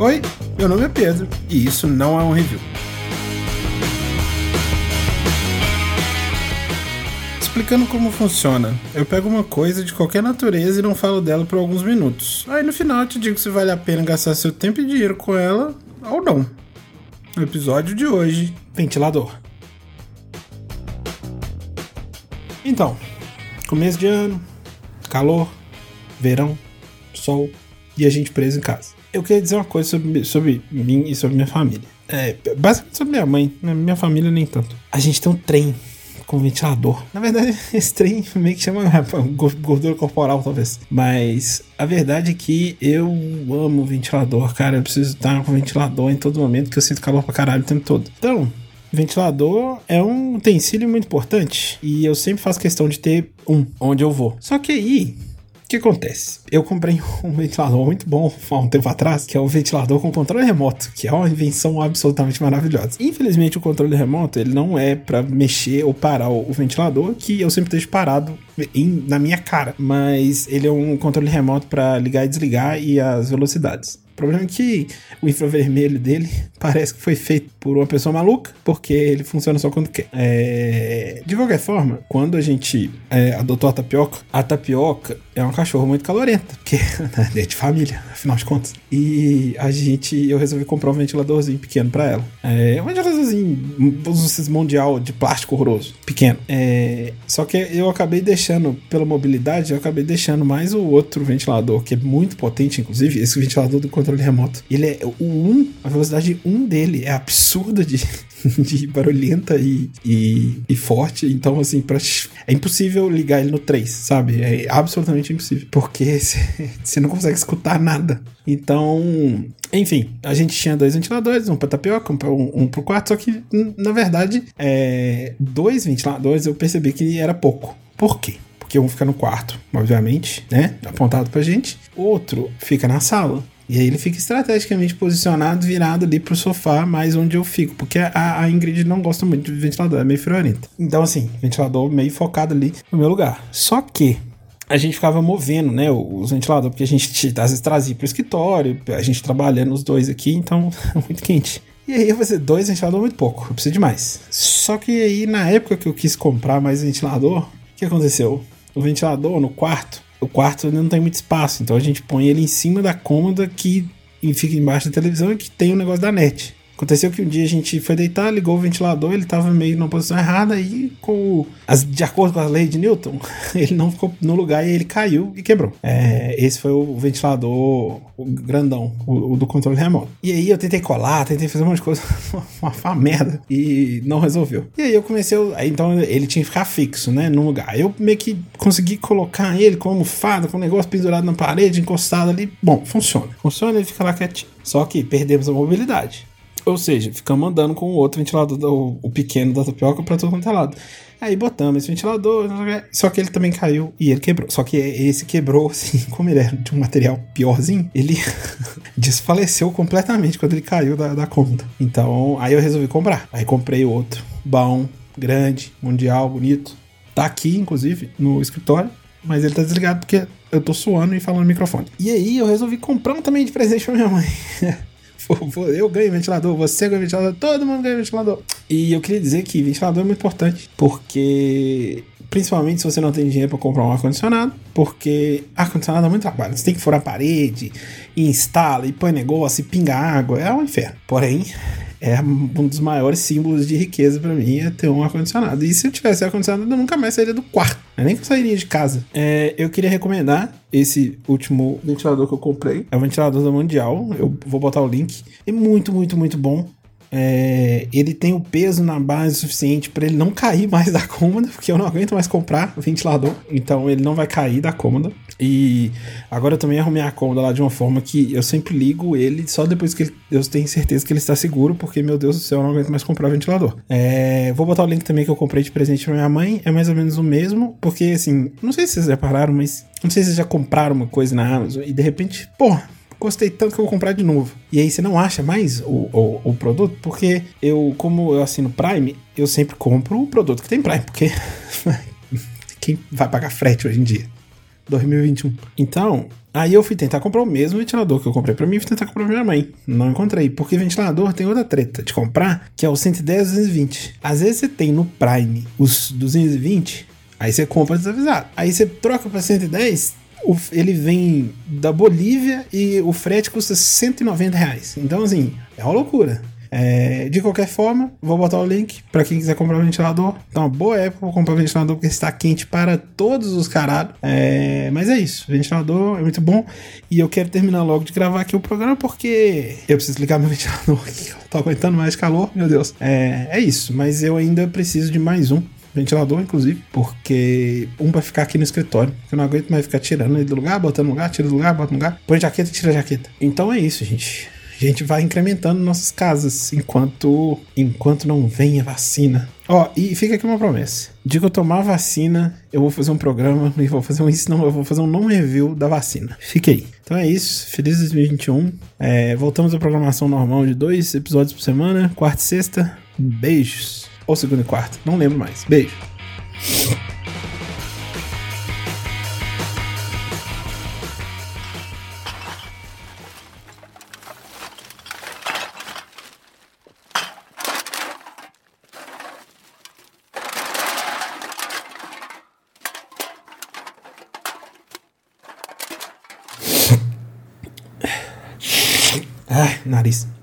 Oi, meu nome é Pedro e isso não é um review. Explicando como funciona, eu pego uma coisa de qualquer natureza e não falo dela por alguns minutos. Aí no final eu te digo se vale a pena gastar seu tempo e dinheiro com ela ou não. No episódio de hoje, ventilador. Então, começo de ano, calor, verão, sol e a gente preso em casa eu queria dizer uma coisa sobre, sobre mim e sobre minha família. É, basicamente sobre minha mãe, né? minha família nem tanto. A gente tem um trem com ventilador. Na verdade, esse trem meio que chama gordura corporal, talvez. Mas a verdade é que eu amo ventilador, cara. Eu preciso estar com ventilador em todo momento, que eu sinto calor pra caralho o tempo todo. Então, ventilador é um utensílio muito importante. E eu sempre faço questão de ter um onde eu vou. Só que aí, que acontece? Eu comprei um ventilador muito bom há um tempo atrás, que é um ventilador com controle remoto, que é uma invenção absolutamente maravilhosa. Infelizmente, o controle remoto ele não é para mexer ou parar o ventilador, que eu sempre deixo parado em, na minha cara, mas ele é um controle remoto para ligar e desligar e as velocidades. O problema é que o infravermelho dele parece que foi feito por uma pessoa maluca, porque ele funciona só quando quer. É... De qualquer forma, quando a gente é, adotou a tapioca, a tapioca é uma cachorra muito calorenta, porque é de família, afinal de contas. E a gente, eu resolvi comprar um ventiladorzinho pequeno para ela. É um ventiladorzinho, esses mundial de plástico horroroso, pequeno. É... Só que eu acabei deixando, pela mobilidade, eu acabei deixando mais o outro ventilador, que é muito potente, inclusive, esse ventilador do controle remoto. Ele é o 1, a velocidade 1 dele é absurda de, de barulhenta e, e, e, forte. Então, assim, pra, é impossível ligar ele no 3, sabe? É absolutamente impossível. Porque você não consegue escutar nada. Então, enfim, a gente tinha dois ventiladores, um para tapioca, um, um, um pro quarto, só que, na verdade, é, dois ventiladores eu percebi que era pouco. Por quê? Porque um fica no quarto, obviamente, né? Apontado pra gente. Outro fica na sala. E aí ele fica estrategicamente posicionado, virado ali pro sofá, mais onde eu fico. Porque a, a Ingrid não gosta muito de ventilador, é meio friorenta. Então, assim, ventilador meio focado ali no meu lugar. Só que a gente ficava movendo, né, os ventiladores, porque a gente às vezes trazia pro escritório, a gente trabalhando os dois aqui, então é muito quente. E aí eu falei, dois ventiladores muito pouco, eu preciso de mais. Só que aí na época que eu quis comprar mais ventilador, o que aconteceu? O ventilador no quarto o quarto não tem muito espaço, então a gente põe ele em cima da cômoda que fica embaixo da televisão e que tem o negócio da net. Aconteceu que um dia a gente foi deitar, ligou o ventilador, ele estava meio numa posição errada e com as, de acordo com a lei de Newton, ele não ficou no lugar e ele caiu e quebrou. É, esse foi o ventilador o grandão, o, o, do controle remoto. E aí eu tentei colar, tentei fazer um monte de coisa, uma, uma merda, e não resolveu. E aí eu comecei, então ele tinha que ficar fixo, né, no lugar. Eu meio que consegui colocar ele com almofada, com um negócio pendurado na parede, encostado ali. Bom, funciona. Funciona, ele fica lá quietinho. Só que perdemos a mobilidade. Ou seja, ficamos andando com o outro ventilador, o, o pequeno da tapioca, pra todo quanto é lado. Aí botamos esse ventilador, só que ele também caiu e ele quebrou. Só que esse quebrou, assim, como ele era de um material piorzinho, ele desfaleceu completamente quando ele caiu da, da cômoda. Então, aí eu resolvi comprar. Aí comprei outro, bom, grande, mundial, bonito. Tá aqui, inclusive, no escritório, mas ele tá desligado porque eu tô suando e falando no microfone. E aí eu resolvi comprar um também de presente pra minha mãe. eu ganho ventilador, você ganha ventilador, todo mundo ganha ventilador. E eu queria dizer que ventilador é muito importante, porque principalmente se você não tem dinheiro para comprar um ar-condicionado, porque ar-condicionado é muito trabalho. Você tem que furar a parede, e instala, e põe negócio, e pinga água, é um inferno. Porém, é um dos maiores símbolos de riqueza para mim é ter um ar-condicionado. E se eu tivesse ar-condicionado, eu nunca mais sairia do quarto. É nem que eu sairia de casa. É, eu queria recomendar esse último ventilador que eu comprei. É o ventilador da Mundial. Eu vou botar o link. É muito, muito, muito bom. É, ele tem o peso na base suficiente para ele não cair mais da cômoda, porque eu não aguento mais comprar ventilador, então ele não vai cair da cômoda. E agora eu também arrumei a cômoda lá de uma forma que eu sempre ligo ele só depois que eu tenho certeza que ele está seguro, porque meu Deus do céu, eu não aguento mais comprar ventilador. É, vou botar o link também que eu comprei de presente pra minha mãe, é mais ou menos o mesmo, porque assim, não sei se vocês repararam, mas não sei se vocês já compraram uma coisa na Amazon e de repente, pô, gostei tanto que eu vou comprar de novo. E aí você não acha mais o, o, o, produto, porque eu, como eu assino Prime, eu sempre compro o produto que tem Prime, porque quem vai pagar frete hoje em dia? 2021. Então, Aí eu fui tentar comprar o mesmo ventilador que eu comprei pra mim, fui tentar comprar pra minha mãe. Não encontrei, porque ventilador tem outra treta de comprar, que é o 110 220. Às vezes você tem no Prime os 220, aí você compra desavisado. Aí você troca pra 110, ele vem da Bolívia e o frete custa 190 reais. Então, assim, é uma loucura. É, de qualquer forma, vou botar o link para quem quiser comprar um ventilador. Então, boa época para comprar um ventilador porque está quente para todos os caralhos. É, mas é isso, ventilador é muito bom. E eu quero terminar logo de gravar aqui o programa porque eu preciso ligar meu ventilador aqui. Eu tô aguentando mais calor, meu Deus. É, é isso, mas eu ainda preciso de mais um ventilador, inclusive, porque um vai ficar aqui no escritório. Eu não aguento mais ficar tirando ele do lugar, botando no lugar, tira do lugar, bota no lugar, põe jaqueta, tira a jaqueta. Então é isso, gente. A gente vai incrementando nossas casas enquanto enquanto não vem a vacina. Ó, e fica aqui uma promessa. De que eu tomar vacina, eu vou fazer um programa e vou fazer um isso, não, eu vou fazer um não review da vacina. Fique aí. Então é isso. Feliz 2021. É, voltamos à programação normal de dois episódios por semana, quarta e sexta. Beijos. Ou segunda e quarta, não lembro mais. Beijo. Ai, nariz.